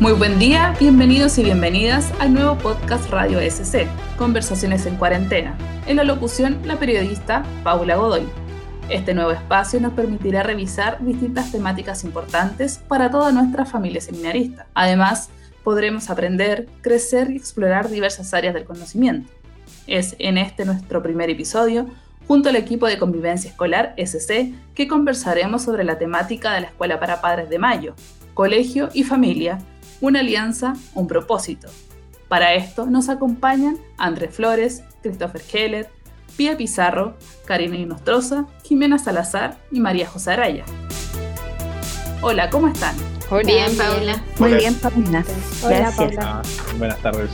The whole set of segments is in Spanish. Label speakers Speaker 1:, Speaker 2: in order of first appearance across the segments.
Speaker 1: Muy buen día, bienvenidos y bienvenidas al nuevo podcast Radio SC, Conversaciones en Cuarentena. En la locución, la periodista Paula Godoy. Este nuevo espacio nos permitirá revisar distintas temáticas importantes para toda nuestra familia seminarista. Además, podremos aprender, crecer y explorar diversas áreas del conocimiento. Es en este nuestro primer episodio, junto al equipo de convivencia escolar SC, que conversaremos sobre la temática de la Escuela para Padres de Mayo, Colegio y Familia, una alianza, un propósito. Para esto nos acompañan Andrés Flores, Christopher Heller, Pía Pizarro, Karina Inostroza, Jimena Salazar y María José Araya. Hola, ¿cómo están?
Speaker 2: Hola, bien, Paula.
Speaker 3: Muy bien, Paula.
Speaker 4: Hola, Paula. buenas tardes.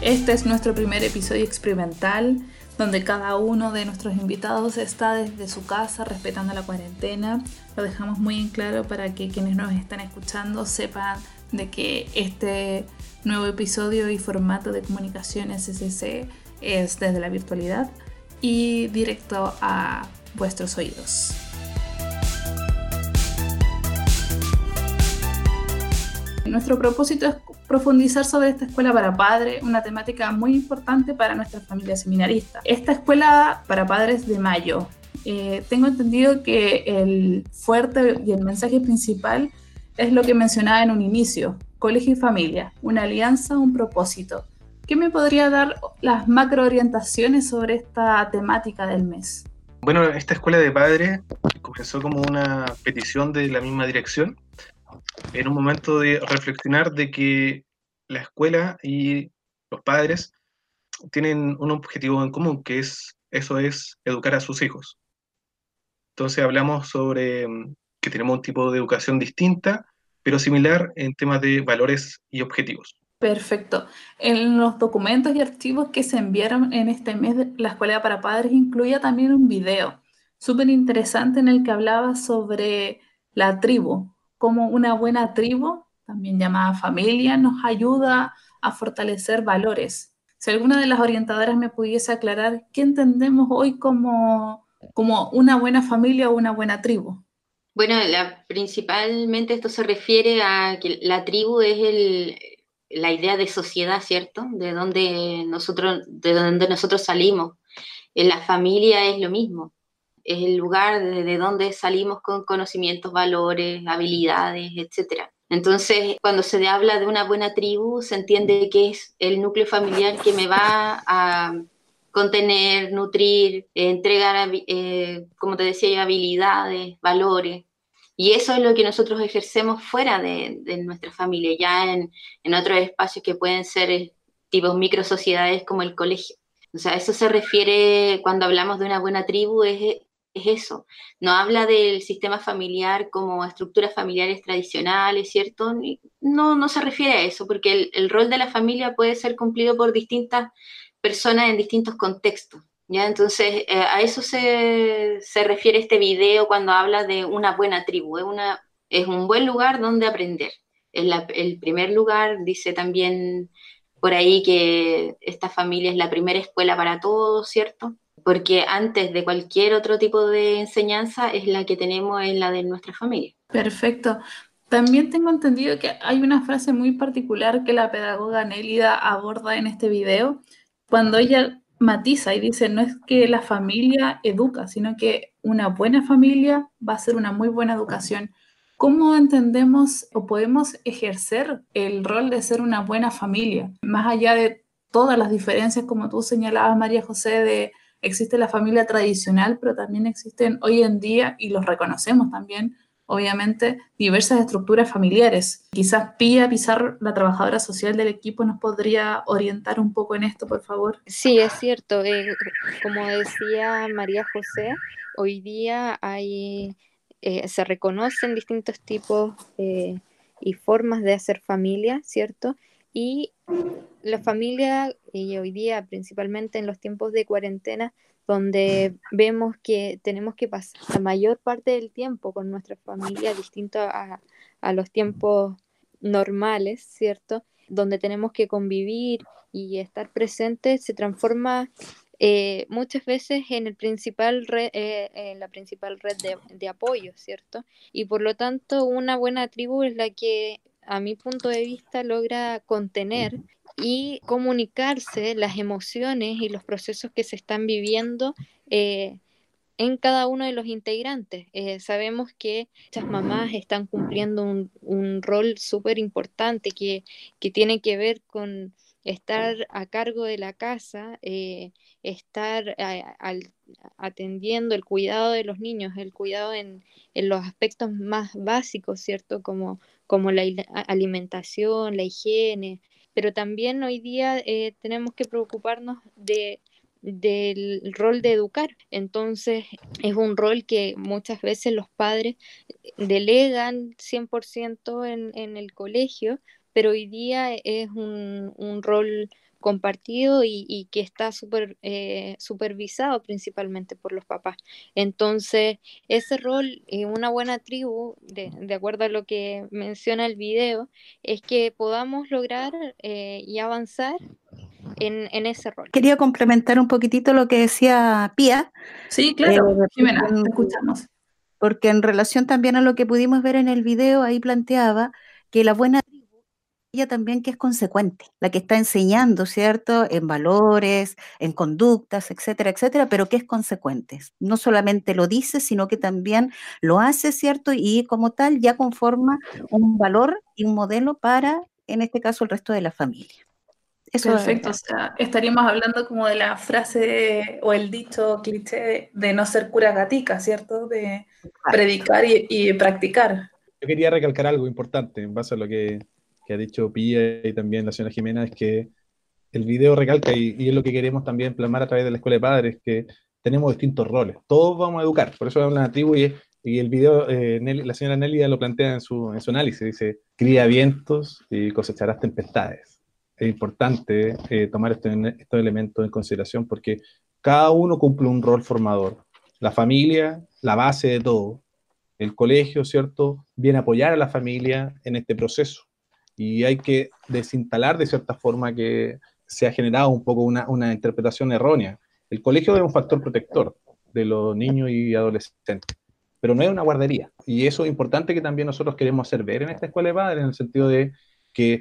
Speaker 1: Este es nuestro primer episodio experimental donde cada uno de nuestros invitados está desde su casa respetando la cuarentena. Lo dejamos muy en claro para que quienes nos están escuchando sepan de que este nuevo episodio y formato de comunicación SCC es desde la virtualidad y directo a vuestros oídos. Nuestro propósito es profundizar sobre esta escuela para padres, una temática muy importante para nuestra familia seminarista. Esta escuela para padres de mayo, eh, tengo entendido que el fuerte y el mensaje principal es lo que mencionaba en un inicio, colegio y familia, una alianza, un propósito. ¿Qué me podría dar las macro orientaciones sobre esta temática del mes?
Speaker 4: Bueno, esta escuela de padres comenzó como una petición de la misma dirección en un momento de reflexionar de que la escuela y los padres tienen un objetivo en común, que es eso es educar a sus hijos. Entonces hablamos sobre mm, que tenemos un tipo de educación distinta, pero similar en temas de valores y objetivos.
Speaker 1: Perfecto. En los documentos y archivos que se enviaron en este mes, la Escuela para Padres incluía también un video súper interesante en el que hablaba sobre la tribu, como una buena tribu, también llamada familia, nos ayuda a fortalecer valores. Si alguna de las orientadoras me pudiese aclarar qué entendemos hoy como, como una buena familia o una buena tribu.
Speaker 2: Bueno, principalmente esto se refiere a que la tribu es el, la idea de sociedad, ¿cierto? De donde nosotros, de donde nosotros salimos. En la familia es lo mismo es el lugar de donde salimos con conocimientos, valores, habilidades, etc. Entonces, cuando se habla de una buena tribu, se entiende que es el núcleo familiar que me va a contener, nutrir, entregar, eh, como te decía habilidades, valores. Y eso es lo que nosotros ejercemos fuera de, nuestra familia, ya en, en, otros espacios que pueden ser eh, tipos micro sociedades como el colegio. O sea, eso se refiere cuando hablamos de una buena tribu, es es eso. No habla del sistema familiar como estructuras familiares tradicionales, ¿cierto? No, no se refiere a eso, porque el, rol de la familia puede ser cumplido por distintas personas en distintos contextos. ¿ya? Entonces, eh, a eso se, refiere este video cuando habla de una buena tribu. Es, una, es un buen lugar donde aprender. Es el primer lugar, dice también por ahí que esta familia es la primera escuela para todos, ¿cierto? Porque antes de cualquier otro tipo de enseñanza es la que tenemos en la de nuestra familia.
Speaker 1: Perfecto. También tengo entendido que hay una frase muy particular que la pedagoga Nélida aborda en este video, cuando ella matiza y dice, no es que la familia educa, sino que una buena familia va a ser una muy buena educación. ¿Cómo entendemos o podemos ejercer el rol de ser una buena familia? Más allá de todas las diferencias, como tú señalabas, María José, de existe la familia tradicional, pero también existen hoy en día, y los reconocemos también, obviamente, diversas estructuras familiares. Quizás Pía Pizarro, la trabajadora social del equipo, nos podría orientar un poco en esto, por favor.
Speaker 3: Sí, es cierto. Eh, como decía María José, hoy día hay, eh, se reconocen distintos tipos eh, y formas de hacer familia, ¿cierto? Y la familia, hoy día principalmente en los tiempos de cuarentena, donde vemos que tenemos que pasar la mayor parte del tiempo con nuestra familia, distinto a, los tiempos normales, ¿cierto? Donde tenemos que convivir y estar presentes, se transforma eh, muchas veces en, el principal eh, en la principal red de, de, apoyo, ¿cierto? Y por lo tanto, una buena tribu es la que a mi punto de vista, logra contener y comunicarse las emociones y los procesos que se están viviendo eh, en cada uno de los integrantes. Eh, sabemos que estas mamás están cumpliendo un, rol súper importante que, que, tiene que ver con estar a cargo de la casa, eh, estar atendiendo el cuidado de los niños, el cuidado en, en, los aspectos más básicos, ¿cierto? Como, como la alimentación, la higiene, pero también hoy día eh, tenemos que preocuparnos de del rol de educar. Entonces es un rol que muchas veces los padres delegan 100% en, en el colegio, pero hoy día es un, un rol compartido y, que está super, eh, supervisado principalmente por los papás. Entonces, ese rol en una buena tribu, de, de, acuerdo a lo que menciona el video, es que podamos lograr eh, y avanzar en, en, ese rol.
Speaker 5: Quería complementar un poquitito lo que decía Pía.
Speaker 1: Sí, claro, eh, Jimena, te escuchamos.
Speaker 5: Porque en relación también a lo que pudimos ver en el video, ahí planteaba que la buena también que es consecuente, la que está enseñando, ¿cierto?, en valores, en conductas, etcétera, etcétera, pero que es consecuente. No solamente lo dice, sino que también lo hace, ¿cierto? Y como tal ya conforma un valor y un modelo para, en este caso, el resto de la familia.
Speaker 1: Eso Perfecto, o sea, estaríamos hablando como de la frase o el dicho cliché de, no ser cura gatica, ¿cierto? De predicar y, y practicar.
Speaker 6: Yo quería recalcar algo importante en base a lo que que ha dicho Pía y también la señora Jimena, es que el video recalca, y, es lo que queremos también plasmar a través de la Escuela de Padres, que tenemos distintos roles, todos vamos a educar, por eso hablan la tribu y, y el video, eh, la señora Nelly ya lo plantea en su, en su análisis, dice, cría vientos y cosecharás tempestades. Es importante eh, tomar este, estos elementos en consideración porque cada uno cumple un rol formador. La familia, la base de todo. El colegio, ¿cierto? Viene a apoyar a la familia en este proceso y hay que desinstalar de cierta forma que se ha generado un poco una, una interpretación errónea. El colegio es un factor protector de los niños y adolescentes, pero no es una guardería. Y eso es importante que también nosotros queremos hacer ver en esta escuela de padres, en el sentido de que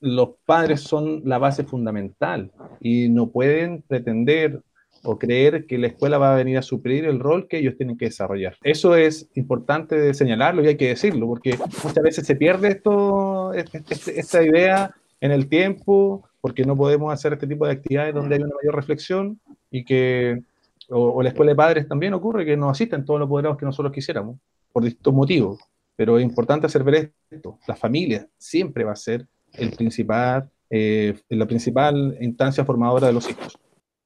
Speaker 6: los padres son la base fundamental y no pueden pretender o creer que la escuela va a venir a suplir el rol que ellos tienen que desarrollar. Eso es importante de señalarlo y hay que decirlo, porque muchas veces se pierde esto, esta idea en el tiempo, porque no podemos hacer este tipo de actividades donde hay una mayor reflexión y que, o, la escuela de padres también ocurre que no asisten todos los poderados que nosotros quisiéramos, por distintos motivos. Pero es importante hacer ver esto. La familia siempre va a ser el principal, eh, la principal instancia formadora de los hijos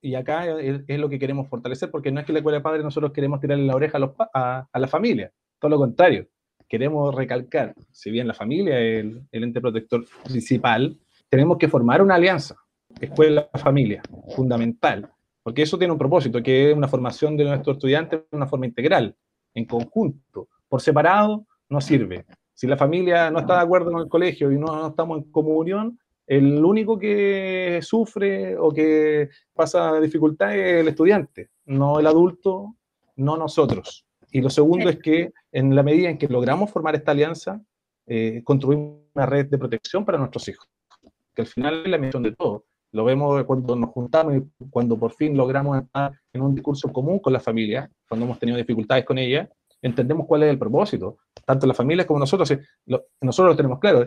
Speaker 6: y acá es, lo que queremos fortalecer, porque no es que la escuela de padres nosotros queremos tirarle la oreja a, a, la familia, todo lo contrario. Queremos recalcar, si bien la familia es el, el ente protector principal, tenemos que formar una alianza, escuela-familia, fundamental, porque eso tiene un propósito, que es una formación de nuestros estudiantes de una forma integral, en conjunto. Por separado no sirve. Si la familia no está de acuerdo con el colegio y no, no estamos en comunión, el único que sufre o que pasa dificultad es el estudiante, no el adulto, no nosotros. Y lo segundo es que en la medida en que logramos formar esta alianza, eh, construimos una red de protección para nuestros hijos, que al final es la misión de todo. Lo vemos cuando nos juntamos y cuando por fin logramos estar en un discurso común con la familia, cuando hemos tenido dificultades con ella, entendemos cuál es el propósito. Tanto la familia como nosotros, nosotros lo tenemos claro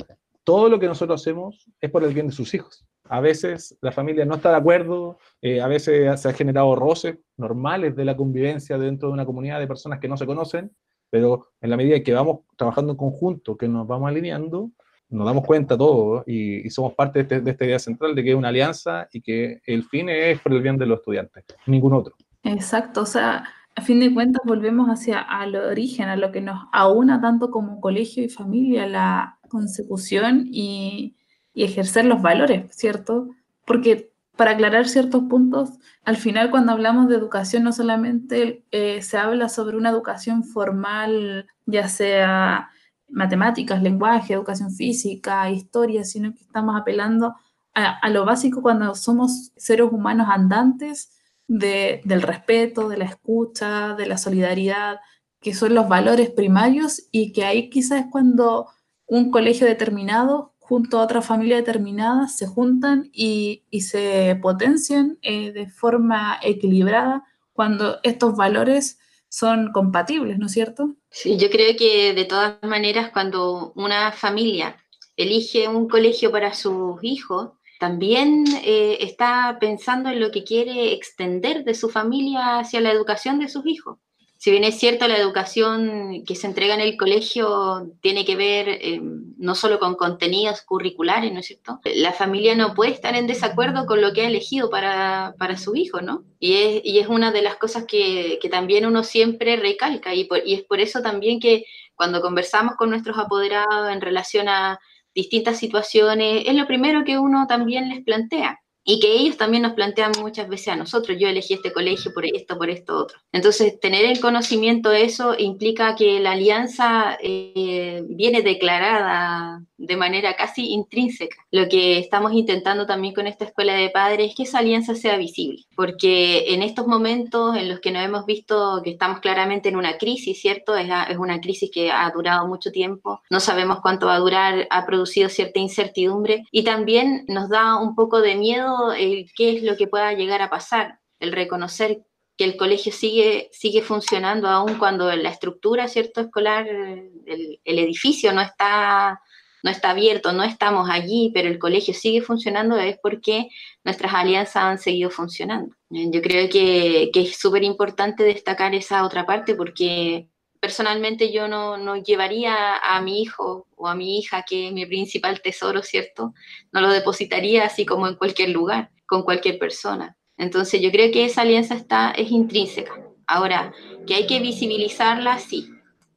Speaker 6: todo lo que nosotros hacemos es por el bien de sus hijos. A veces la familia no está de acuerdo, eh, a veces se han generado roces normales de la convivencia dentro de una comunidad de personas que no se conocen, pero en la medida que vamos trabajando en conjunto, que nos vamos alineando, nos damos cuenta todos y, somos parte de, este, de, esta idea central de que es una alianza y que el fin es por el bien de los estudiantes, ningún otro.
Speaker 1: Exacto, o sea, a fin de cuentas volvemos hacia al origen, a lo que nos aúna tanto como colegio y familia, la consecución y, ejercer los valores, ¿cierto? Porque para aclarar ciertos puntos, al final cuando hablamos de educación no solamente eh, se habla sobre una educación formal, ya sea matemáticas, lenguaje, educación física, historia, sino que estamos apelando a, lo básico cuando somos seres humanos andantes del respeto, de la escucha, de la solidaridad, que son los valores primarios y que ahí quizás es cuando un colegio determinado junto a otra familia determinada se juntan y, se potencian eh, de forma equilibrada cuando estos valores son compatibles, ¿no es cierto?
Speaker 2: Sí, yo creo que de todas maneras cuando una familia elige un colegio para sus hijos, también eh, está pensando en lo que quiere extender de su familia hacia la educación de sus hijos si bien es cierto, la educación que se entrega en el colegio tiene que ver eh, no solo con contenidos curriculares, ¿no es cierto? La familia no puede estar en desacuerdo con lo que ha elegido para, para su hijo, ¿no? Y es, y es, una de las cosas que, que también uno siempre recalca y, y es por eso también que cuando conversamos con nuestros apoderados en relación a distintas situaciones, es lo primero que uno también les plantea y que ellos también nos plantean muchas veces a nosotros, yo elegí este colegio por esto, por esto, otro. Entonces, tener el conocimiento de eso implica que la alianza eh, viene declarada de manera casi intrínseca. Lo que estamos intentando también con esta escuela de padres es que esa alianza sea visible, porque en estos momentos en los que nos hemos visto que estamos claramente en una crisis, ¿cierto? Es, es una crisis que ha durado mucho tiempo, no sabemos cuánto va a durar, ha producido cierta incertidumbre y también nos da un poco de miedo qué es lo que pueda llegar a pasar, el reconocer que el colegio sigue, sigue funcionando aún cuando la estructura cierto escolar, el, edificio no está, no está abierto, no estamos allí, pero el colegio sigue funcionando, es porque nuestras alianzas han seguido funcionando. Yo creo que, que es súper importante destacar esa otra parte porque personalmente yo no, no, llevaría a mi hijo o a mi hija, que es mi principal tesoro, ¿cierto? No lo depositaría así como en cualquier lugar, con cualquier persona. Entonces yo creo que esa alianza está, es intrínseca. Ahora, que hay que visibilizarla, sí,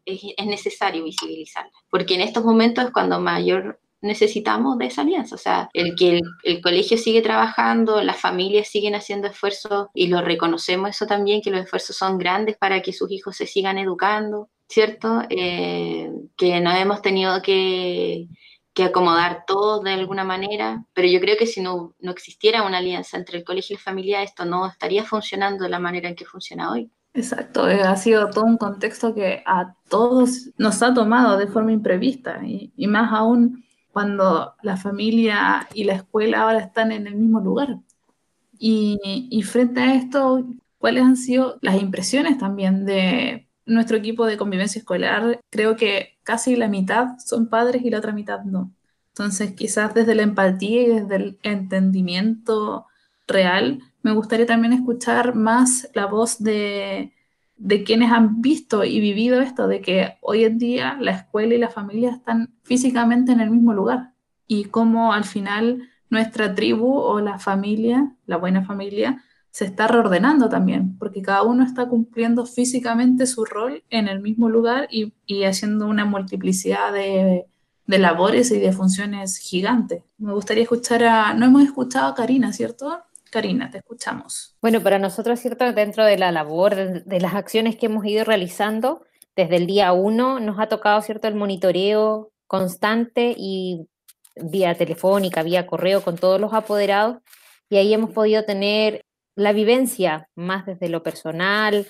Speaker 2: es, es necesario visibilizarla, porque en estos momentos es cuando mayor necesitamos de esa alianza, o sea, el que el, colegio sigue trabajando, las familias siguen haciendo esfuerzos y lo reconocemos eso también, que los esfuerzos son grandes para que sus hijos se sigan educando, ¿cierto? Eh, que no hemos tenido que, que, acomodar todos de alguna manera, pero yo creo que si no, no existiera una alianza entre el colegio y la familia, esto no estaría funcionando de la manera en que funciona hoy.
Speaker 1: Exacto, eh, ha sido todo un contexto que a todos nos ha tomado de forma imprevista y más aún cuando la familia y la escuela ahora están en el mismo lugar. Y, frente a esto, ¿cuáles han sido las impresiones también de nuestro equipo de convivencia escolar? Creo que casi la mitad son padres y la otra mitad no. Entonces, quizás desde la empatía y desde el entendimiento real, me gustaría también escuchar más la voz de, de quienes han visto y vivido esto, de que hoy en día la escuela y la familia están físicamente en el mismo lugar y cómo al final nuestra tribu o la familia, la buena familia, se está reordenando también, porque cada uno está cumpliendo físicamente su rol en el mismo lugar y, haciendo una multiplicidad de, de, labores y de funciones gigantes. Me gustaría escuchar a, no hemos escuchado a Karina, ¿cierto? Karina, te escuchamos.
Speaker 7: Bueno, para nosotros, ¿cierto? Dentro de la labor, de, las acciones que hemos ido realizando, desde el día uno nos ha tocado, ¿cierto? El monitoreo constante y vía telefónica, vía correo con todos los apoderados y ahí hemos podido tener la vivencia más desde lo personal,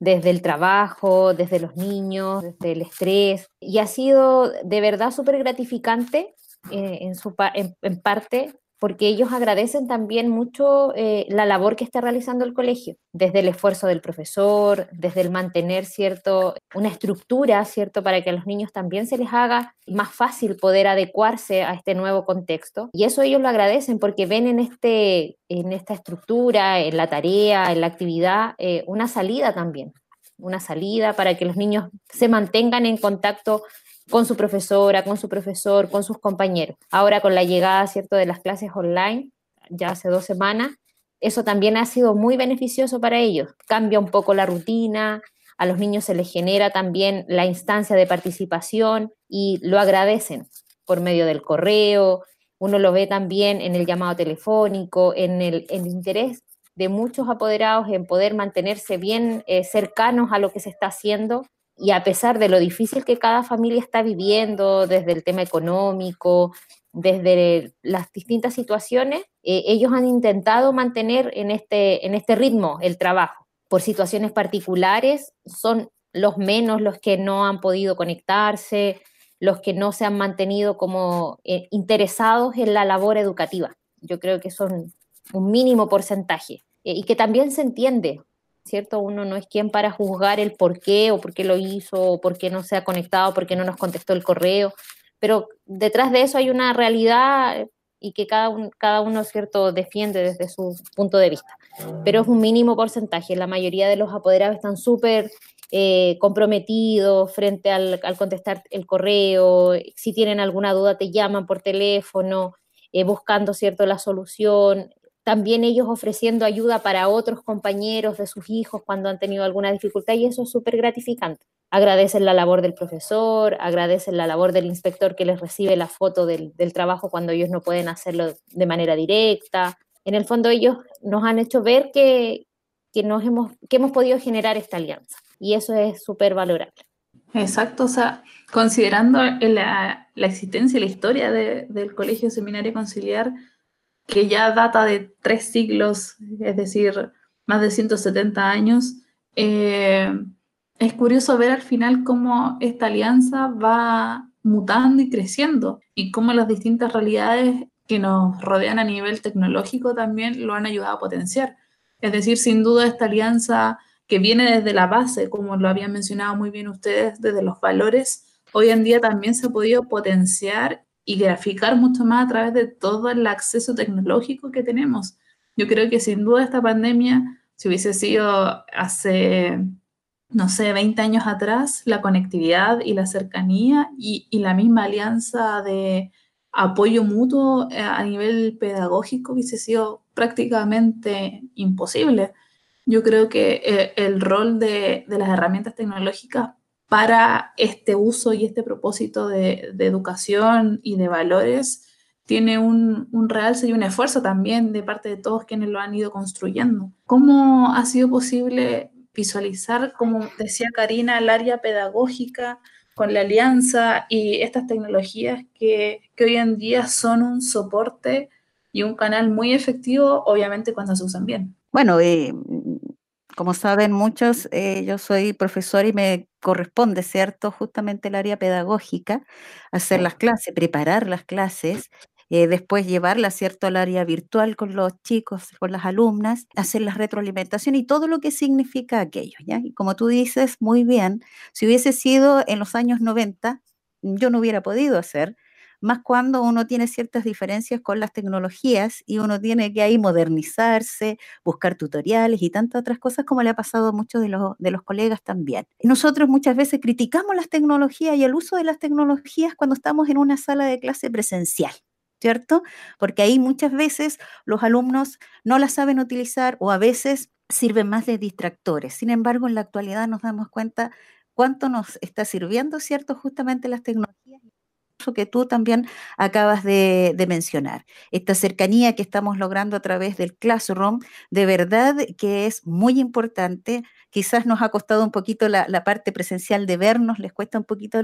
Speaker 7: desde el trabajo, desde los niños, desde el estrés y ha sido de verdad súper gratificante eh, en, su, en parte porque ellos agradecen también mucho eh, la labor que está realizando el colegio, desde el esfuerzo del profesor, desde el mantener cierto, una estructura, ¿cierto? Para que a los niños también se les haga más fácil poder adecuarse a este nuevo contexto. Y eso ellos lo agradecen porque ven en, este, en esta estructura, en la tarea, en la actividad, eh, una salida también, una salida para que los niños se mantengan en contacto con su profesora, con su profesor, con sus compañeros. Ahora con la llegada, ¿cierto?, de las clases online, ya hace dos semanas, eso también ha sido muy beneficioso para ellos. Cambia un poco la rutina, a los niños se les genera también la instancia de participación y lo agradecen por medio del correo, uno lo ve también en el llamado telefónico, en el, interés de muchos apoderados en poder mantenerse bien eh, cercanos a lo que se está haciendo y a pesar de lo difícil que cada familia está viviendo, desde el tema económico, desde las distintas situaciones, eh, ellos han intentado mantener en este, en este ritmo el trabajo. Por situaciones particulares, son los menos los que no han podido conectarse, los que no se han mantenido como eh, interesados en la labor educativa. Yo creo que son un mínimo porcentaje eh, y que también se entiende, ¿cierto? Uno no es quien para juzgar el por qué o por qué lo hizo o por qué no se ha conectado, por qué no nos contestó el correo, pero detrás de eso hay una realidad y que cada, cada uno, ¿cierto?, defiende desde su punto de vista. Pero es un mínimo porcentaje. La mayoría de los apoderados están súper eh, comprometidos frente al, contestar el correo. Si tienen alguna duda, te llaman por teléfono, eh, buscando, ¿cierto?, la solución. También ellos ofreciendo ayuda para otros compañeros de sus hijos cuando han tenido alguna dificultad y eso es súper gratificante agradecen la labor del profesor, agradecen la labor del inspector que les recibe la foto del, trabajo cuando ellos no pueden hacerlo de manera directa. En el fondo ellos nos han hecho ver que, nos hemos, que hemos podido generar esta alianza y eso es súper valorable.
Speaker 1: Exacto, o sea, considerando la, existencia y la historia del Colegio Seminario Conciliar, que ya data de tres siglos, es decir, más de 170 años, eh, es curioso ver al final cómo esta alianza va mutando y creciendo y cómo las distintas realidades que nos rodean a nivel tecnológico también lo han ayudado a potenciar. Es decir, sin duda esta alianza que viene desde la base, como lo habían mencionado muy bien ustedes, desde los valores, hoy en día también se ha podido potenciar y graficar mucho más a través de todo el acceso tecnológico que tenemos. Yo creo que sin duda esta pandemia, si hubiese sido hace no sé, 20 años atrás, la conectividad y la cercanía y, la misma alianza de apoyo mutuo eh, a nivel pedagógico hubiese sido prácticamente imposible. Yo creo que eh, el rol de, las herramientas tecnológicas para este uso y este propósito de, educación y de valores tiene un, realce y un esfuerzo también de parte de todos quienes lo han ido construyendo. ¿Cómo ha sido posible visualizar, como decía Karina, el área pedagógica con la alianza y estas tecnologías que, hoy en día son un soporte y un canal muy efectivo, obviamente cuando se usan bien.
Speaker 5: Bueno, eh, como saben muchos, eh, yo soy profesor y me corresponde, ¿cierto? Justamente el área pedagógica, hacer las clases, preparar las clases eh, después llevarla, ¿cierto?, al área virtual con los chicos, con las alumnas, hacer la retroalimentación y todo lo que significa aquello, ¿ya? Y como tú dices muy bien, si hubiese sido en los años 90, yo no hubiera podido hacer, más cuando uno tiene ciertas diferencias con las tecnologías y uno tiene que ahí modernizarse, buscar tutoriales y tantas otras cosas como le ha pasado a muchos de los, de los colegas también. Nosotros muchas veces criticamos las tecnologías y el uso de las tecnologías cuando estamos en una sala de clase presencial. ¿cierto? Porque ahí muchas veces los alumnos no las saben utilizar o a veces sirven más de distractores. Sin embargo, en la actualidad nos damos cuenta cuánto nos está sirviendo, ¿cierto? Justamente las tecnologías que tú también acabas de, mencionar. Esta cercanía que estamos logrando a través del Classroom, de verdad que es muy importante. Quizás nos ha costado un poquito la, parte presencial de vernos, les cuesta un poquito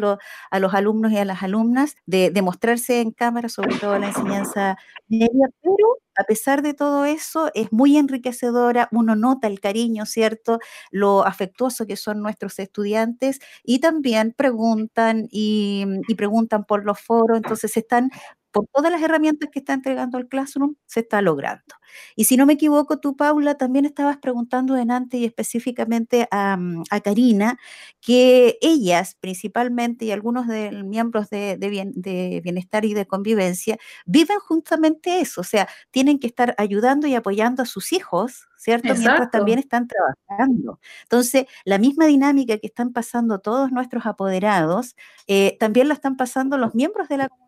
Speaker 5: a, los alumnos y a las alumnas de, mostrarse en cámara, sobre todo la enseñanza media, pero a pesar de todo eso, es muy enriquecedora, uno nota el cariño, ¿cierto? Lo afectuoso que son nuestros estudiantes y también preguntan y, preguntan por los foros, entonces están por todas las herramientas que está entregando el Classroom, se está logrando. Y si no me equivoco, tú, Paula, también estabas preguntando delante y específicamente a, mm, Karina, que ellas principalmente y algunos de, miembros de, de, bienestar y de convivencia viven justamente eso, o sea, tienen que estar ayudando y apoyando a sus hijos, ¿cierto? Mientras también están trabajando. Entonces, la misma dinámica que están pasando todos nuestros apoderados, eh, también la están pasando los miembros de la comunidad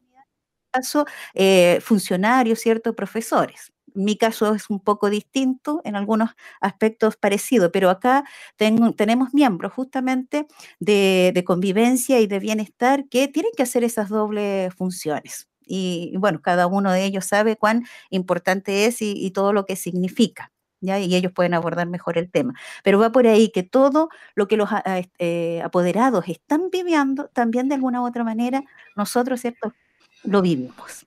Speaker 5: caso, eh, funcionarios, ¿cierto? Profesores. Mi caso es un poco distinto, en algunos aspectos parecido, pero acá tenemos miembros justamente de, convivencia y de bienestar que tienen que hacer esas dobles funciones. Y, bueno, cada uno de ellos sabe cuán importante es y, todo lo que significa. ¿Ya? y ellos pueden abordar mejor el tema. Pero va por ahí que todo lo que los eh, apoderados están viviendo, también de alguna u otra manera, nosotros, ¿cierto? Lo vivimos.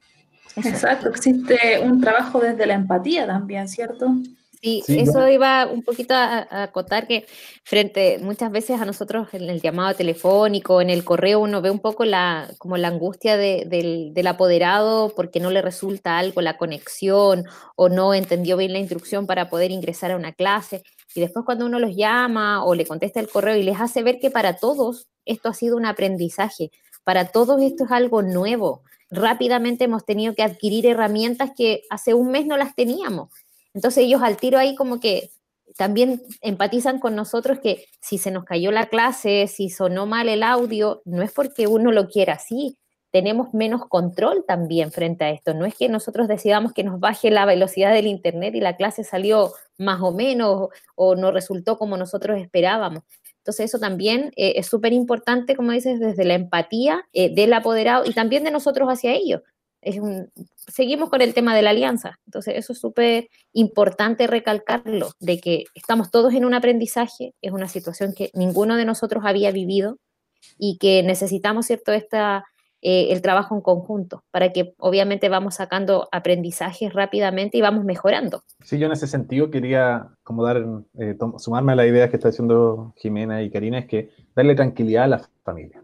Speaker 1: Exacto, existe un trabajo desde la empatía también, ¿cierto?
Speaker 7: Sí, eso iba un poquito a, acotar que frente muchas veces a nosotros en el llamado telefónico, en el correo, uno ve un poco la, como la angustia del, del, apoderado porque no le resulta algo la conexión o no entendió bien la instrucción para poder ingresar a una clase. Y después cuando uno los llama o le contesta el correo y les hace ver que para todos esto ha sido un aprendizaje, para todos esto es algo nuevo. Rápidamente hemos tenido que adquirir herramientas que hace un mes no las teníamos entonces ellos al tiro ahí como que también empatizan con nosotros que si se nos cayó la clase, si sonó mal el audio, no es porque uno lo quiera así, tenemos menos control también frente a esto. No es que nosotros decidamos que nos baje la velocidad del Internet y la clase salió más o menos o no resultó como nosotros esperábamos. Entonces eso también eh, es súper importante, como dices, desde la empatía eh, del apoderado y también de nosotros hacia ellos seguimos con el tema de la alianza. Entonces, eso es súper importante recalcarlo, de que estamos todos en un aprendizaje, es una situación que ninguno de nosotros había vivido y que necesitamos, ¿cierto?, Esta, eh, el trabajo en conjunto, para que obviamente vamos sacando aprendizajes rápidamente y vamos mejorando.
Speaker 6: Sí, yo en ese sentido quería como dar, eh, sumarme a la idea que está haciendo Jimena y Karina, es que darle tranquilidad a la familia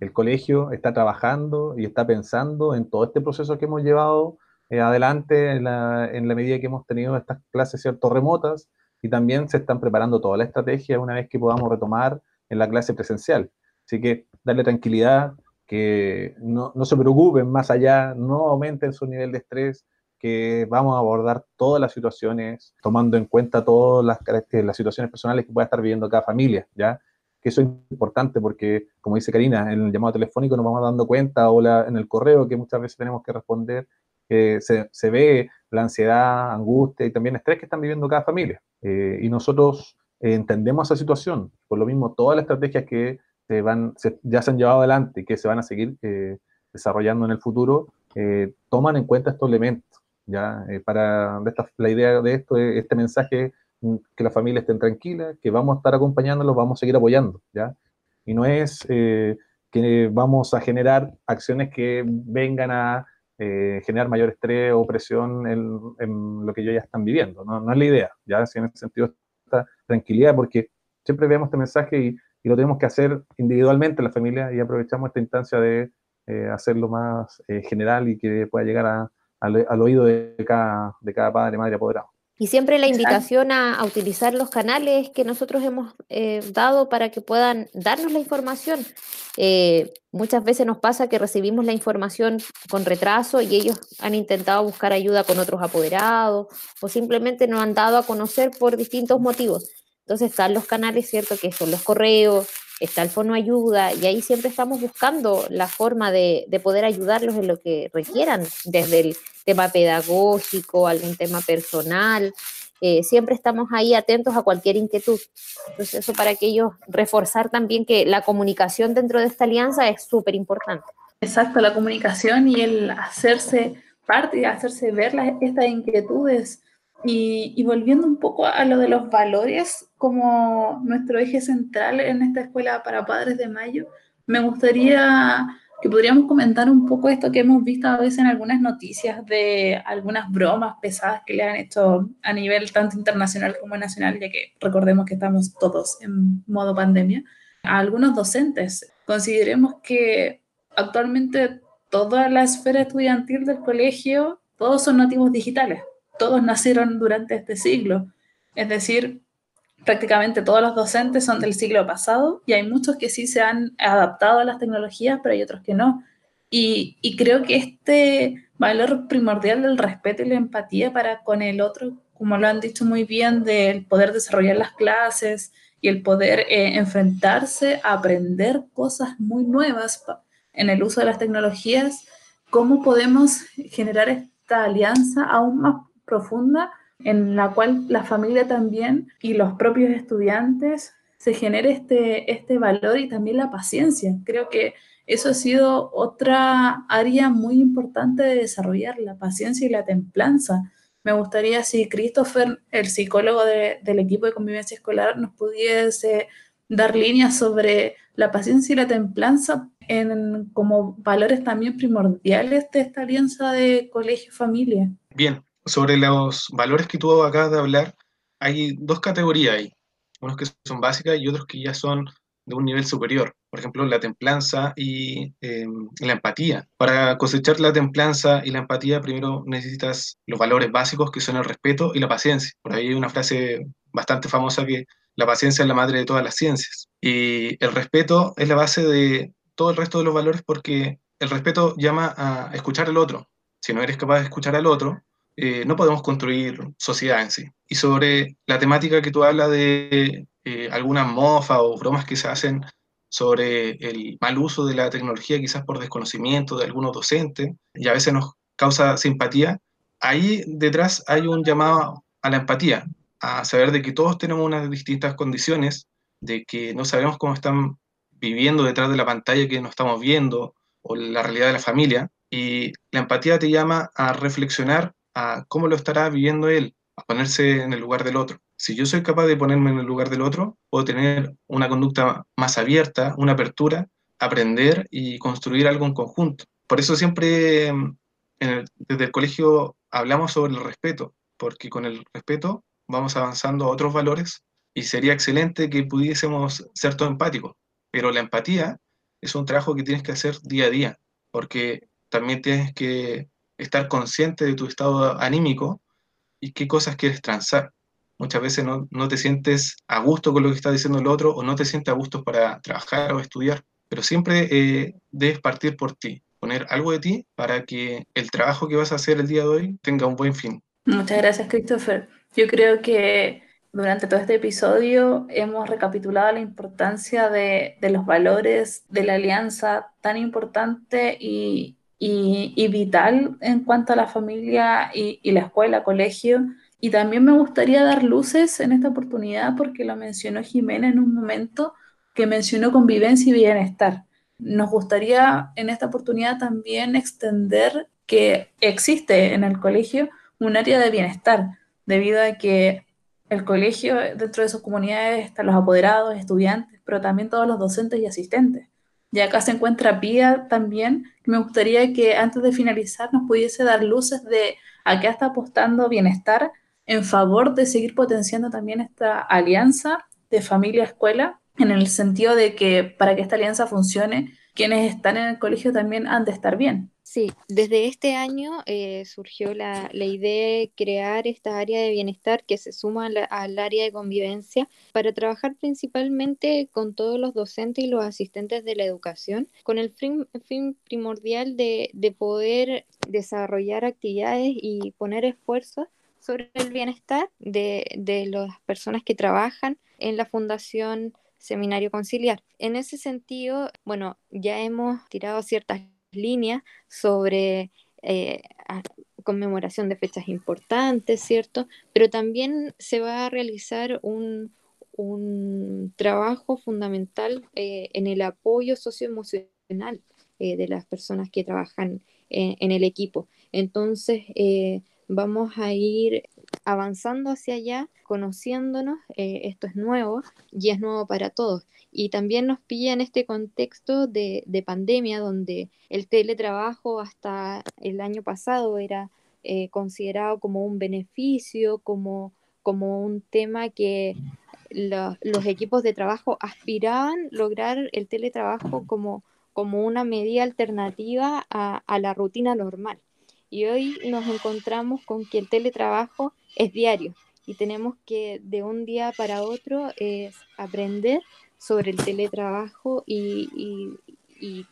Speaker 6: el colegio está trabajando y está pensando en todo este proceso que hemos llevado eh, adelante en la, medida que hemos tenido estas clases cierto remotas y también se están preparando toda la estrategia una vez que podamos retomar en la clase presencial. Así que darle tranquilidad, que no, se preocupen más allá, no aumenten su nivel de estrés, que vamos a abordar todas las situaciones, tomando en cuesta todas las, las situaciones personales que pueda estar viviendo cada familia, ¿ya? que eso es importante porque, como dice Karina, en el llamado telefónico nos vamos dando cuenta o en el correo que muchas veces tenemos que responder, se, se, ve la ansiedad, angustia y también estrés que están viviendo cada familia. Eh, y nosotros eh, entendemos esa situación. Por lo mismo, todas las estrategias que se van, ya se han llevado adelante y que se van a seguir eh, desarrollando en el futuro, toman en cuenta estos elementos. ¿ya? para la idea de esto, este mensaje que la familia estén tranquila, que vamos a estar acompañándolos, vamos a seguir apoyando, ¿ya? Y no es eh, que vamos a generar acciones que vengan a eh, generar mayor estrés o presión en, lo que ellos ya están viviendo, ¿no? no es la idea, ¿ya? Si en ese sentido esta tranquilidad, porque siempre vemos este mensaje y, lo tenemos que hacer individualmente la familia y aprovechamos esta instancia de eh, hacerlo más general y que pueda llegar al, al, oído de cada, de cada padre, madre apoderado.
Speaker 7: Y siempre la invitación a, utilizar los canales que nosotros hemos eh, dado para que puedan darnos la información. Eh, muchas veces nos pasa que recibimos la información con retraso y ellos han intentado buscar ayuda con otros apoderados o simplemente nos han dado a conocer por distintos motivos. Entonces están los canales, ¿cierto? Que son los correos, está el Fono Ayuda y ahí siempre estamos buscando la forma de, de poder ayudarlos en lo que requieran, desde el tema pedagógico, algún tema personal. Eh, siempre estamos ahí atentos a cualquier inquietud. Entonces, eso para que ellos reforzar también que la comunicación dentro de esta alianza es súper importante.
Speaker 1: Exacto, la comunicación y el hacerse parte, hacerse ver estas inquietudes. Y, volviendo un poco a lo de los valores como nuestro eje central en esta escuela para padres de mayo, me gustaría que podríamos comentar un poco esto que hemos visto a veces en algunas noticias de algunas bromas pesadas que le han hecho a nivel tanto internacional como nacional, ya que recordemos que estamos todos en modo pandemia, a algunos docentes. Consideremos que actualmente toda la esfera estudiantil del colegio, todos son nativos digitales, todos nacieron durante este siglo. Es decir, prácticamente todos los docentes son del siglo pasado y hay muchos que sí se han adaptado a las tecnologías, pero hay otros que no. Y, creo que este valor primordial del respeto y la empatía para con el otro, como lo han dicho muy bien, del poder desarrollar las clases y el poder eh, enfrentarse a aprender cosas muy nuevas en el uso de las tecnologías, ¿cómo podemos generar esta alianza aún más profunda en la cual la familia también y los propios estudiantes se genere este, este valor y también la paciencia. Creo que eso ha sido otra área muy importante de desarrollar, la paciencia y la templanza. Me gustaría si Christopher, el psicólogo del equipo de convivencia escolar, nos pudiese dar líneas sobre la paciencia y la templanza en, como valores también primordiales de esta alianza de colegio-familia.
Speaker 4: Bien, sobre los valores que tú acabas de hablar,
Speaker 6: hay dos categorías ahí, unos que son básicas y otros que ya son de un nivel superior. Por ejemplo, la templanza y em, la empatía. Para cosechar la templanza y la empatía, primero necesitas los valores básicos que son el respeto y la paciencia. Por ahí hay una frase bastante famosa que la paciencia es la madre de todas las ciencias. Y el respeto es la base de todo el resto de los valores porque el respeto llama a escuchar al otro. Si no eres capaz de escuchar al otro, eh, no podemos construir sociedad en sí. Y sobre la temática que tú hablas de eh, algunas mofas o bromas que se hacen sobre el mal uso de la tecnología, quizás por desconocimiento de algunos docentes, y a veces nos causa simpatía, ahí detrás hay un llamado a la empatía, a saber de que todos tenemos unas distintas condiciones, de que no sabemos cómo están viviendo detrás de la pantalla que no estamos viendo, o la realidad de la familia, y la empatía te llama a reflexionar a cómo lo estará viviendo él, a ponerse en el lugar del otro. Si yo soy capaz de ponerme en el lugar del otro, puedo tener una conducta más abierta, una apertura, aprender y construir algo en conjunto. Por eso siempre desde el colegio hablamos sobre el respeto, porque con el respeto vamos avanzando a otros valores y sería excelente que pudiésemos ser todo empáticos. Pero la empatía es un trabajo que tienes que hacer día a día, porque también tienes que estar consciente de tu estado anímico y qué cosas quieres transar. Muchas veces no, no, te sientes a gusto con lo que está diciendo el otro o no te sientes a gusto para trabajar o estudiar, pero siempre eh, debes partir por ti, poner algo de ti para que el trabajo que vas a hacer el día de hoy tenga un buen fin.
Speaker 1: Muchas gracias, Christopher. Yo creo que durante todo este episodio hemos recapitulado la importancia de, de los valores de la alianza tan importante y, y, vital en cuanto a la familia y, la escuela, colegio. Y también me gustaría dar luces en esta oportunidad porque lo mencionó Jimena en un momento que mencionó convivencia y bienestar. Nos gustaría en esta oportunidad también extender que existe en el colegio un área de bienestar, debido a que el colegio, dentro de sus comunidades, están los apoderados, estudiantes, pero también todos los docentes y asistentes. Y acá se encuentra Pía también. Me gustaría que antes de finalizar nos pudiese dar luces de a qué está apostando bienestar en favor de seguir potenciando también esta alianza de familia-escuela, en el sentido de que para que esta alianza funcione, quienes están en el colegio también han de estar bien.
Speaker 3: Sí, desde este año eh, surgió la, la, idea de crear esta área de bienestar que se suma al área de convivencia para trabajar principalmente con todos los docentes y los asistentes de la educación, con el fin, fin primordial de, de, poder desarrollar actividades y poner esfuerzos sobre el bienestar de, de las personas que trabajan en la Fundación Seminario Conciliar. En ese sentido, bueno, ya hemos tirado ciertas líneas sobre eh, conmemoración de fechas importantes, ¿cierto? Pero también se va a realizar un, un trabajo fundamental eh, en el apoyo socioemocional eh, de las personas que trabajan en el equipo. Entonces, vamos a ir avanzando hacia allá, conociéndonos, esto es nuevo y es nuevo para todos. Y también nos pilla en este contexto de, pandemia, donde el teletrabajo hasta el año pasado era eh, considerado como un beneficio, como, como un tema que los equipos de trabajo aspiraban lograr el teletrabajo como, como una medida alternativa a, a la rutina normal. Y hoy nos encontramos con que el teletrabajo es diario y tenemos que de un día para otro es aprender sobre el teletrabajo y,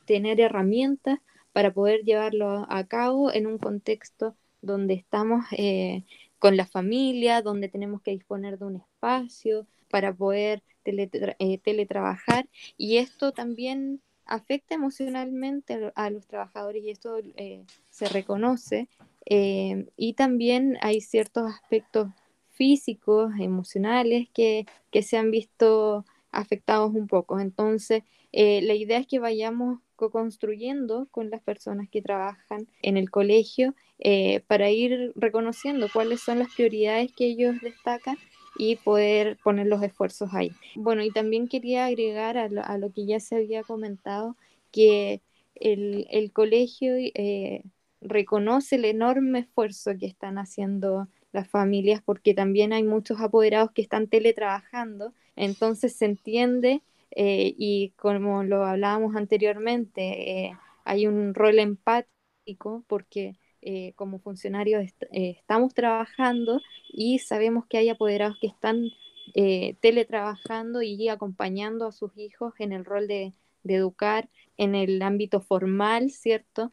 Speaker 3: tener herramientas para poder llevarlo a cabo en un contexto donde estamos eh, con la familia, donde tenemos que disponer de un espacio para poder eh, teletrabajar. Y esto también afecta emocionalmente a los trabajadores y esto eh, se reconoce y también hay ciertos aspectos físicos, emocionales que, que se han visto afectados un poco. Entonces, eh, la idea es que vayamos co-construyendo con las personas que trabajan en el colegio eh, para ir reconociendo cuáles son las prioridades que ellos destacan y poder poner los esfuerzos ahí. Bueno, y también quería agregar a lo, que ya se había comentado que el, el colegio eh, reconoce el enorme esfuerzo que están haciendo las familias, porque también hay muchos apoderados que están teletrabajando, entonces se entiende eh, y como lo hablábamos anteriormente, eh, hay un rol empático porque eh, como funcionarios estamos trabajando y sabemos que hay apoderados que están teletrabajando y acompañando a sus hijos en el rol de, de educar en el ámbito formal, ¿cierto?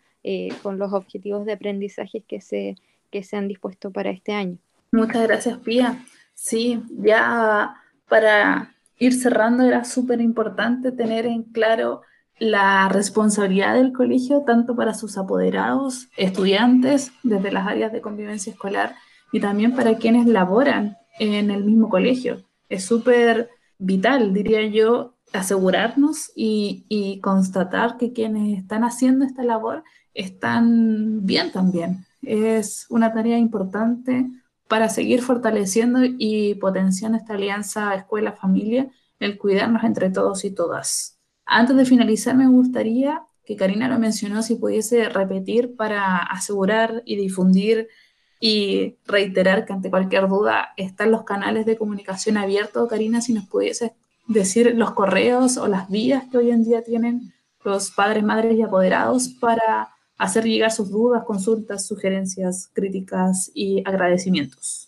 Speaker 3: Con los objetivos de aprendizaje que se, que se han dispuesto para este año.
Speaker 1: Muchas gracias, Pía. Sí, ya para ir cerrando era súper importante tener en claro la responsabilidad del colegio, tanto para sus apoderados, estudiantes, desde las áreas de convivencia escolar, y también para quienes laboran en el mismo colegio. Es súper vital, diría yo, asegurarnos y, y, constatar que quienes están haciendo esta labor están bien también, es una tarea importante para seguir fortaleciendo y potenciando esta alianza escuela-familia, el cuidarnos entre todos y todas. Antes de finalizar, me gustaría que Karina lo mencionó, si pudiese repetir para asegurar y difundir y reiterar que ante cualquier duda están los canales de comunicación abiertos. Karina, si nos pudiese decir los correos o las vías que hoy en día tienen los padres, madres y apoderados para hacer llegar sus dudas, consultas, sugerencias, críticas y agradecimientos.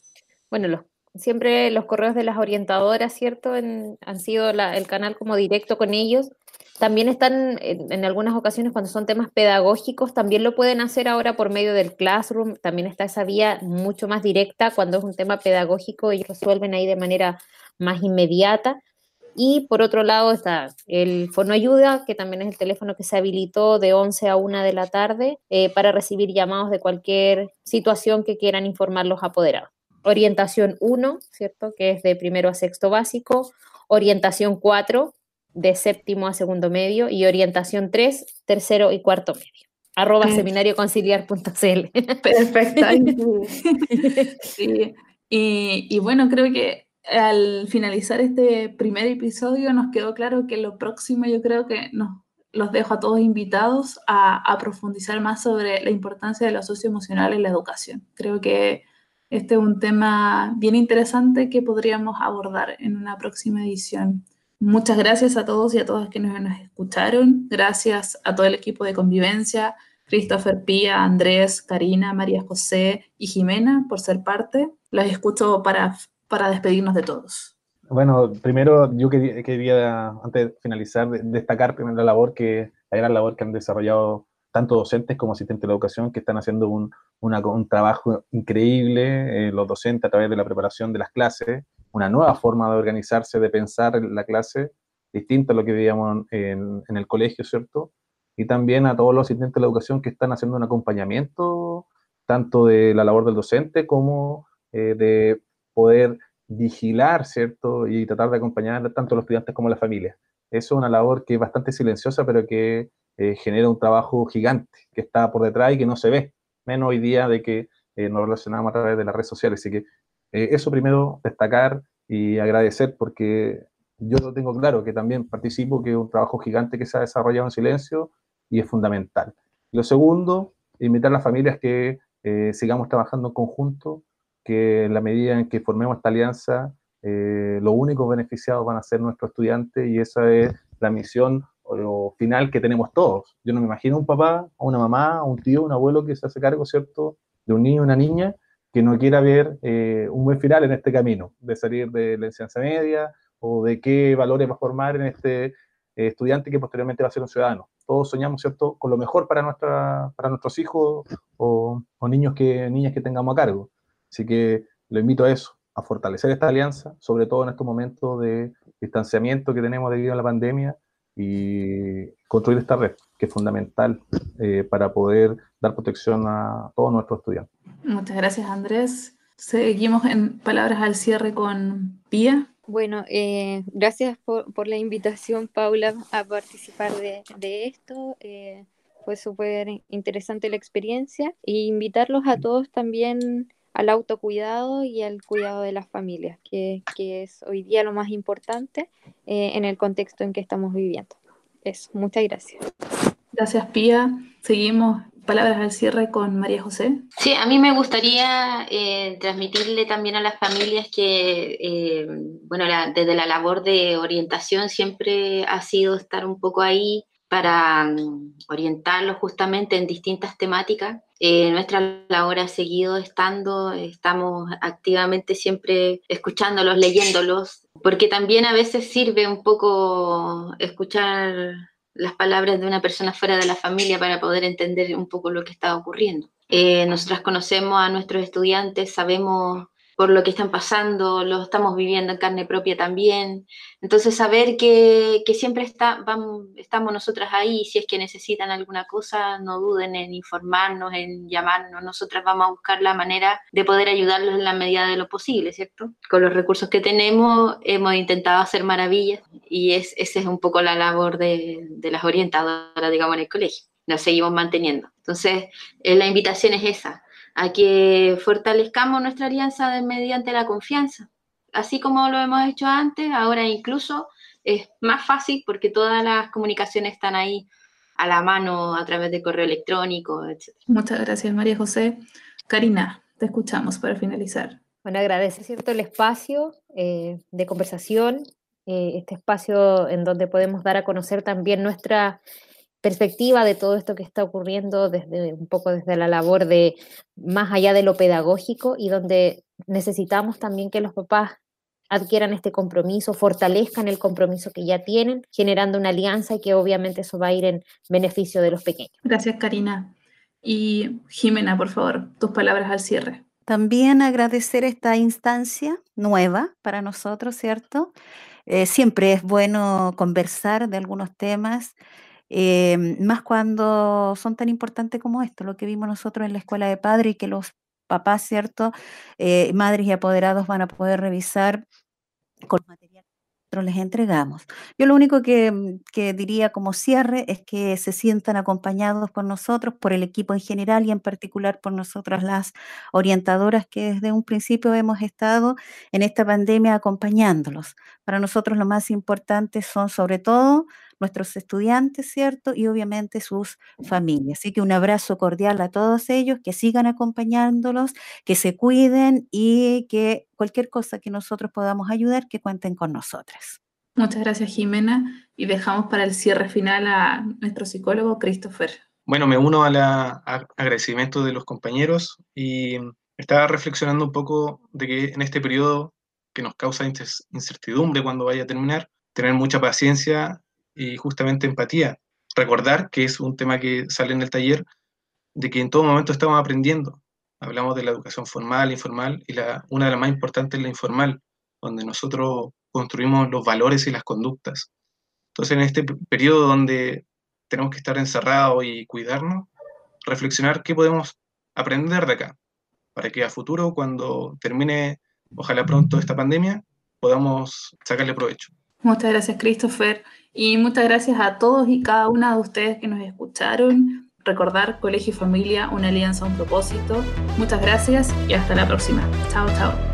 Speaker 7: Bueno, siempre los correos de las orientadoras, ¿cierto? han sido el canal como directo con ellos. También están en, algunas ocasiones cuando son temas pedagógicos, también lo pueden hacer ahora por medio del Classroom. También está esa vía mucho más directa cuando es un tema pedagógico, ellos resuelven ahí de manera más inmediata. Y por otro lado está el Fono Ayuda, que también es el teléfono que se habilitó de 11 a 1 de la tarde eh, para recibir llamados de cualquier situación que quieran informar los apoderados. Orientación 1, ¿cierto? Que es de primero a sexto básico. Orientación 4, de séptimo a segundo medio. Y orientación 3, tercero y cuarto medio arroba seminarioconciliar.cl.
Speaker 1: Perfecto. sí. Y, y, bueno, creo que al finalizar este primer episodio nos quedó claro que lo próximo yo creo que nos los dejo a todos invitados a, profundizar más sobre la importancia de lo socioemocional en la educación. Creo que este es un tema bien interesante que podríamos abordar en una próxima edición. Muchas gracias a todos y a todas quienes nos escucharon. Gracias a todo el equipo de convivencia, Christopher Pía, Andrés, Karina, María José y Jimena por ser parte. Las escucho para para despedirnos de todos?
Speaker 6: Bueno, primero yo quería, antes de finalizar, destacar primero la labor que, la gran labor que han desarrollado tanto docentes como asistentes de la educación, que están haciendo un, un trabajo increíble, eh, los docentes a través de la preparación de las clases, una nueva forma de organizarse, de pensar la clase, distinta a lo que veíamos en, el colegio, ¿cierto? Y también a todos los asistentes de la educación que están haciendo un acompañamiento, tanto de la labor del docente como eh, de poder vigilar, ¿cierto? Y tratar de acompañar tanto a los estudiantes como a la familia. Eso es una labor que es bastante silenciosa, pero que eh, genera un trabajo gigante que está por detrás y que no se ve, menos hoy día de que eh, nos relacionamos a través de las redes sociales. Así que eh, eso primero, destacar y agradecer porque yo lo tengo claro, que también participo, que es un trabajo gigante que se ha desarrollado en silencio y es fundamental. Lo segundo, invitar a las familias que sigamos trabajando en conjunto, que en la medida en que formemos esta alianza, eh, los únicos beneficiados van a ser nuestros estudiantes y esa es la misión o, final que tenemos todos. Yo no me imagino un papá, una mamá, un tío, un abuelo que se hace cargo, ¿cierto?, de un niño una niña que no quiera ver eh, un buen final en este camino, de salir de la enseñanza media o de qué valores va a formar en este eh, estudiante que posteriormente va a ser un ciudadano. Todos soñamos, ¿cierto?, con lo mejor para, nuestra, para nuestros hijos o, o niños que, niñas que tengamos a cargo. Así que lo invito a eso, a fortalecer esta alianza, sobre todo en estos momentos de distanciamiento que tenemos debido a la pandemia y construir esta red, que es fundamental eh, para poder dar protección a todos nuestros estudiantes.
Speaker 1: Muchas gracias, Andrés. Seguimos en palabras al cierre con Pía.
Speaker 3: Bueno, eh, gracias por, la invitación, Paula, a participar de, esto. Eh, fue súper interesante la experiencia e invitarlos a todos también al autocuidado y al cuidado de las familias, que, es hoy día lo más importante eh, en el contexto en que estamos viviendo. Eso, muchas gracias.
Speaker 1: Gracias, Pía. Seguimos palabras al cierre con María José.
Speaker 2: Sí, a mí me gustaría eh, transmitirle también a las familias que, eh, bueno, desde la labor de orientación siempre ha sido estar un poco ahí para um, orientarlos justamente en distintas temáticas. Eh, nuestra labor ha seguido estando, estamos activamente siempre escuchándolos, leyéndolos, porque también a veces sirve un poco escuchar las palabras de una persona fuera de la familia para poder entender un poco lo que está ocurriendo. Eh, nosotras conocemos a nuestros estudiantes, sabemos por lo que están pasando, lo estamos viviendo en carne propia también. Entonces, saber que, siempre está, estamos nosotras ahí, si es que necesitan alguna cosa, no duden en informarnos, en llamarnos. Nosotras vamos a buscar la manera de poder ayudarlos en la medida de lo posible, ¿cierto? Con los recursos que tenemos, hemos intentado hacer maravillas y es, esa es un poco la labor de, las orientadoras, digamos, en el colegio. Nos seguimos manteniendo. Entonces, eh, la invitación es esa a que fortalezcamos nuestra alianza mediante la confianza. Así como lo hemos hecho antes, ahora incluso es más fácil porque todas las comunicaciones están ahí a la mano a través de correo electrónico, etc.
Speaker 1: Muchas gracias, María José. Karina, te escuchamos para finalizar.
Speaker 7: Bueno, agradecer cierto el espacio eh, de conversación, eh, este espacio en donde podemos dar a conocer también nuestra perspectiva de todo esto que está ocurriendo desde un poco desde la labor de más allá de lo pedagógico y donde necesitamos también que los papás adquieran este compromiso, fortalezcan el compromiso que ya tienen, generando una alianza y que obviamente eso va a ir en beneficio de los pequeños.
Speaker 1: Gracias, Karina. Y Jimena, por favor, tus palabras al cierre.
Speaker 5: También agradecer esta instancia nueva para nosotros, ¿cierto? Eh, siempre es bueno conversar de algunos temas Em, más cuando son tan importantes como esto, lo que vimos nosotros en la escuela de padres y que los papás, ¿cierto? Eh, madres y apoderados van a poder revisar con material que nosotros les entregamos. Yo lo único que, mm, que diría como cierre es que se sientan acompañados por nosotros, por el equipo en general y en particular por nosotras las orientadoras que desde un principio hemos estado en esta pandemia acompañándolos. Para nosotros lo más importante son sobre todo nuestros estudiantes, ¿cierto? Y obviamente sus familias. Así que un abrazo cordial a todos ellos, que sigan acompañándolos, que se cuiden y que cualquier cosa que nosotros podamos ayudar, que cuenten con nosotras.
Speaker 1: Muchas gracias, Jimena. Y dejamos para el cierre final a nuestro psicólogo, Christopher.
Speaker 6: Bueno, me uno al agradecimiento de los compañeros y estaba reflexionando un poco de que en este periodo que nos causa incertidumbre cuando vaya a terminar, tener mucha paciencia y justamente empatía. Recordar que es un tema que sale en el taller, de que en todo momento estamos aprendiendo. Hablamos de la educación formal, informal, y la, una de las más importantes es la informal, donde nosotros construimos los valores y las conductas. Entonces, en este periodo donde tenemos que estar encerrados y cuidarnos, reflexionar qué podemos aprender de acá, para que a futuro, cuando termine, ojalá pronto esta pandemia, podamos sacarle provecho.
Speaker 1: Muchas gracias, Christopher. Y muchas gracias a todos y cada una de ustedes que nos escucharon. Recordar Colegio y Familia, una alianza, un propósito. Muchas gracias y hasta la próxima. Chao, chao.